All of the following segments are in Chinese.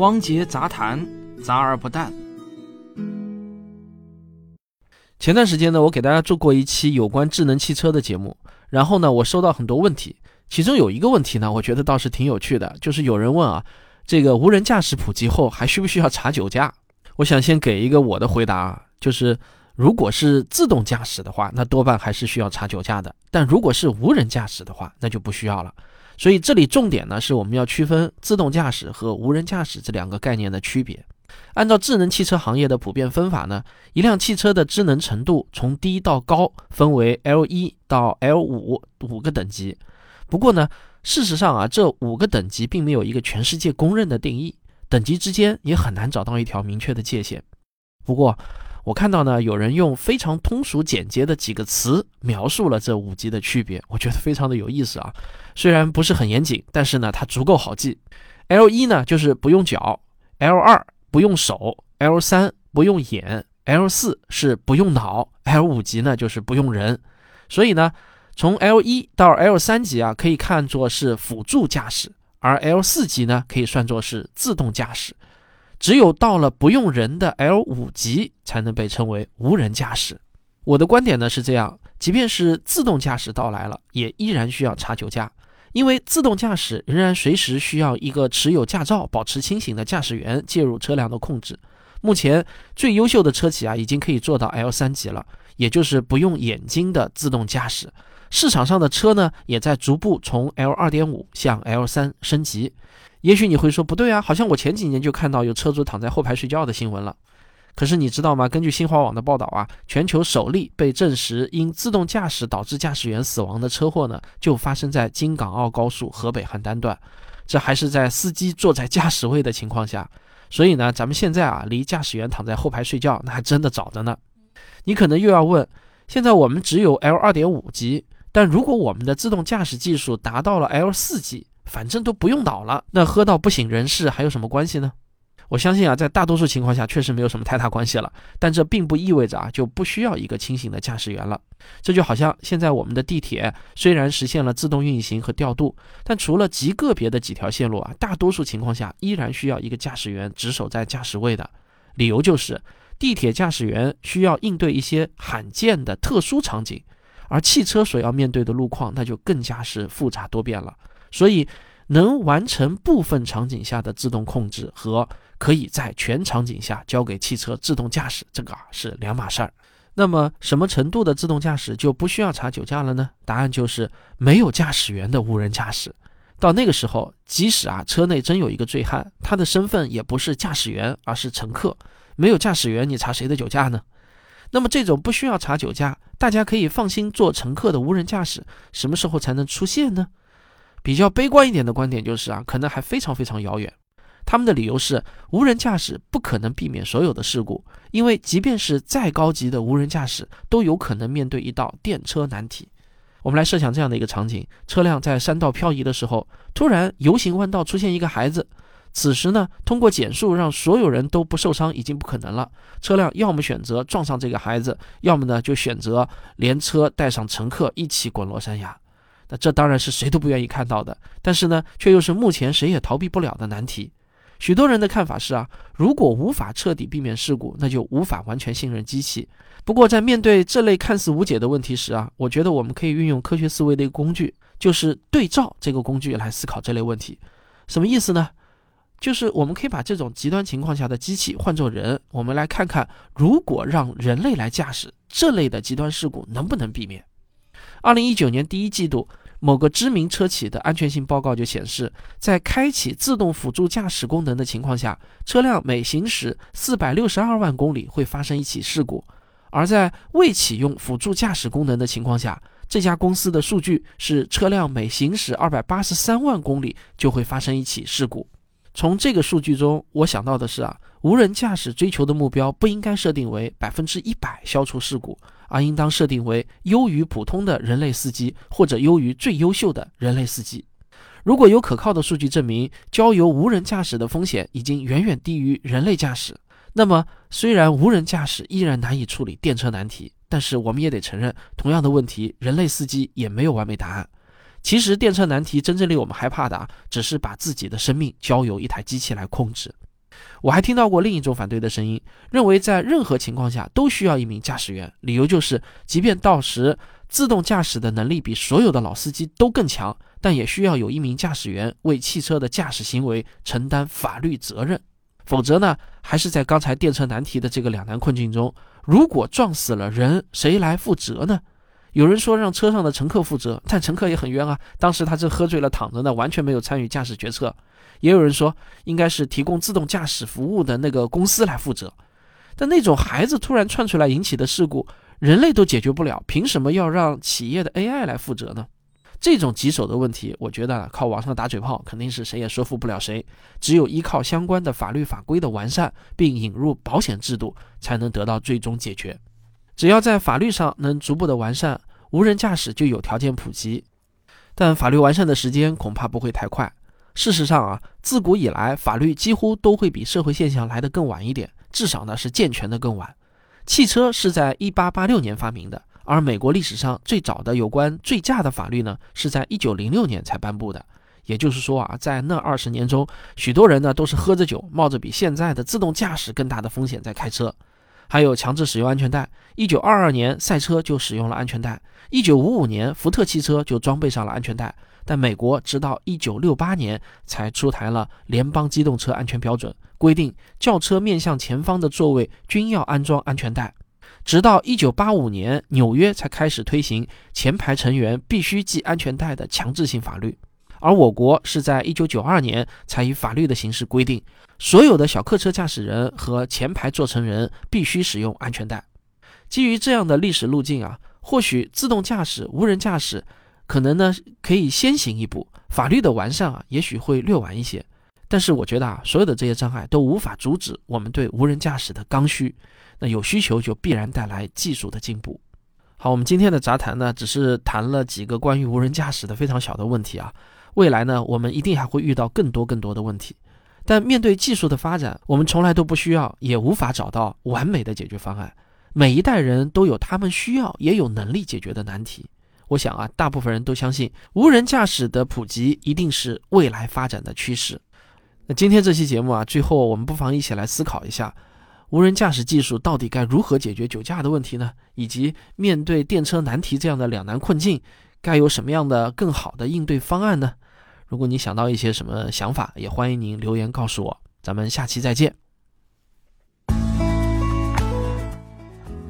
汪杰杂谈，杂而不淡。前段时间呢，我给大家做过一期有关智能汽车的节目，然后呢，我收到很多问题，其中有一个问题呢，我觉得倒是挺有趣的，就是有人问啊，这个无人驾驶普及后还需不需要查酒驾？我想先给一个我的回答啊，就是如果是自动驾驶的话，那多半还是需要查酒驾的；但如果是无人驾驶的话，那就不需要了。所以这里重点呢是我们要区分自动驾驶和无人驾驶这两个概念的区别。按照智能汽车行业的普遍分法呢，一辆汽车的智能程度从低到高分为 L 一到 L 五五个等级。不过呢，事实上啊，这五个等级并没有一个全世界公认的定义，等级之间也很难找到一条明确的界限。不过，我看到呢，有人用非常通俗简洁的几个词描述了这五级的区别，我觉得非常的有意思啊。虽然不是很严谨，但是呢，它足够好记。L 一呢就是不用脚，L 二不用手，L 三不用眼，L 四是不用脑，L 五级呢就是不用人。所以呢，从 L 一到 L 三级啊，可以看作是辅助驾驶，而 L 四级呢，可以算作是自动驾驶。只有到了不用人的 L 五级，才能被称为无人驾驶。我的观点呢是这样：即便是自动驾驶到来了，也依然需要查酒驾，因为自动驾驶仍然随时需要一个持有驾照、保持清醒的驾驶员介入车辆的控制。目前最优秀的车企啊，已经可以做到 L 三级了，也就是不用眼睛的自动驾驶。市场上的车呢，也在逐步从 L 二点五向 L 三升级。也许你会说不对啊，好像我前几年就看到有车主躺在后排睡觉的新闻了。可是你知道吗？根据新华网的报道啊，全球首例被证实因自动驾驶导致驾驶员死亡的车祸呢，就发生在京港澳高速河北邯郸段，这还是在司机坐在驾驶位的情况下。所以呢，咱们现在啊，离驾驶员躺在后排睡觉那还真的早着呢。你可能又要问，现在我们只有 L 二点五级，但如果我们的自动驾驶技术达到了 L 四级？反正都不用脑了，那喝到不省人事还有什么关系呢？我相信啊，在大多数情况下确实没有什么太大关系了。但这并不意味着啊就不需要一个清醒的驾驶员了。这就好像现在我们的地铁虽然实现了自动运行和调度，但除了极个别的几条线路啊，大多数情况下依然需要一个驾驶员值守在驾驶位的。理由就是地铁驾驶员需要应对一些罕见的特殊场景，而汽车所要面对的路况那就更加是复杂多变了。所以，能完成部分场景下的自动控制和可以在全场景下交给汽车自动驾驶，这个啊是两码事儿。那么，什么程度的自动驾驶就不需要查酒驾了呢？答案就是没有驾驶员的无人驾驶。到那个时候，即使啊车内真有一个醉汉，他的身份也不是驾驶员，而是乘客。没有驾驶员，你查谁的酒驾呢？那么，这种不需要查酒驾，大家可以放心做乘客的无人驾驶，什么时候才能出现呢？比较悲观一点的观点就是啊，可能还非常非常遥远。他们的理由是，无人驾驶不可能避免所有的事故，因为即便是再高级的无人驾驶，都有可能面对一道电车难题。我们来设想这样的一个场景：车辆在山道漂移的时候，突然 U 型弯道出现一个孩子，此时呢，通过减速让所有人都不受伤已经不可能了。车辆要么选择撞上这个孩子，要么呢就选择连车带上乘客一起滚落山崖。那这当然是谁都不愿意看到的，但是呢，却又是目前谁也逃避不了的难题。许多人的看法是啊，如果无法彻底避免事故，那就无法完全信任机器。不过，在面对这类看似无解的问题时啊，我觉得我们可以运用科学思维的一个工具，就是对照这个工具来思考这类问题。什么意思呢？就是我们可以把这种极端情况下的机器换作人，我们来看看，如果让人类来驾驶这类的极端事故，能不能避免？二零一九年第一季度。某个知名车企的安全性报告就显示，在开启自动辅助驾驶功能的情况下，车辆每行驶四百六十二万公里会发生一起事故；而在未启用辅助驾驶功能的情况下，这家公司的数据是车辆每行驶二百八十三万公里就会发生一起事故。从这个数据中，我想到的是啊，无人驾驶追求的目标不应该设定为百分之一百消除事故。而应当设定为优于普通的人类司机，或者优于最优秀的人类司机。如果有可靠的数据证明交由无人驾驶的风险已经远远低于人类驾驶，那么虽然无人驾驶依然难以处理电车难题，但是我们也得承认，同样的问题，人类司机也没有完美答案。其实电车难题真正令我们害怕的啊，只是把自己的生命交由一台机器来控制。我还听到过另一种反对的声音，认为在任何情况下都需要一名驾驶员，理由就是，即便到时自动驾驶的能力比所有的老司机都更强，但也需要有一名驾驶员为汽车的驾驶行为承担法律责任。否则呢，还是在刚才电车难题的这个两难困境中，如果撞死了人，谁来负责呢？有人说让车上的乘客负责，但乘客也很冤啊，当时他正喝醉了躺着呢，完全没有参与驾驶决策。也有人说，应该是提供自动驾驶服务的那个公司来负责。但那种孩子突然窜出来引起的事故，人类都解决不了，凭什么要让企业的 AI 来负责呢？这种棘手的问题，我觉得靠网上打嘴炮肯定是谁也说服不了谁。只有依靠相关的法律法规的完善，并引入保险制度，才能得到最终解决。只要在法律上能逐步的完善，无人驾驶就有条件普及。但法律完善的时间恐怕不会太快。事实上啊，自古以来，法律几乎都会比社会现象来得更晚一点，至少呢是健全的更晚。汽车是在1886年发明的。而美国历史上最早的有关醉驾的法律呢，是在一九零六年才颁布的。也就是说啊，在那二十年中，许多人呢都是喝着酒，冒着比现在的自动驾驶更大的风险在开车。还有强制使用安全带，一九二二年赛车就使用了安全带，一九五五年福特汽车就装备上了安全带。但美国直到一九六八年才出台了联邦机动车安全标准，规定轿车面向前方的座位均要安装安全带。直到一九八五年，纽约才开始推行前排成员必须系安全带的强制性法律，而我国是在一九九二年才以法律的形式规定，所有的小客车驾驶人和前排坐乘人必须使用安全带。基于这样的历史路径啊，或许自动驾驶、无人驾驶可能呢可以先行一步，法律的完善啊也许会略晚一些。但是我觉得啊，所有的这些障碍都无法阻止我们对无人驾驶的刚需。那有需求就必然带来技术的进步。好，我们今天的杂谈呢，只是谈了几个关于无人驾驶的非常小的问题啊。未来呢，我们一定还会遇到更多更多的问题。但面对技术的发展，我们从来都不需要，也无法找到完美的解决方案。每一代人都有他们需要也有能力解决的难题。我想啊，大部分人都相信无人驾驶的普及一定是未来发展的趋势。那今天这期节目啊，最后我们不妨一起来思考一下。无人驾驶技术到底该如何解决酒驾的问题呢？以及面对电车难题这样的两难困境，该有什么样的更好的应对方案呢？如果你想到一些什么想法，也欢迎您留言告诉我。咱们下期再见。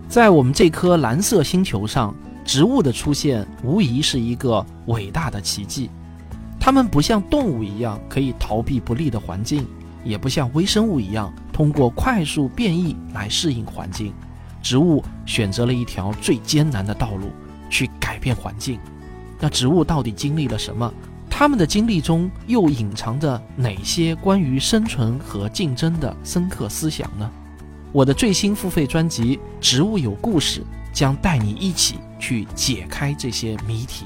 在我们这颗蓝色星球上，植物的出现无疑是一个伟大的奇迹。它们不像动物一样可以逃避不利的环境。也不像微生物一样通过快速变异来适应环境，植物选择了一条最艰难的道路去改变环境。那植物到底经历了什么？它们的经历中又隐藏着哪些关于生存和竞争的深刻思想呢？我的最新付费专辑《植物有故事》将带你一起去解开这些谜题。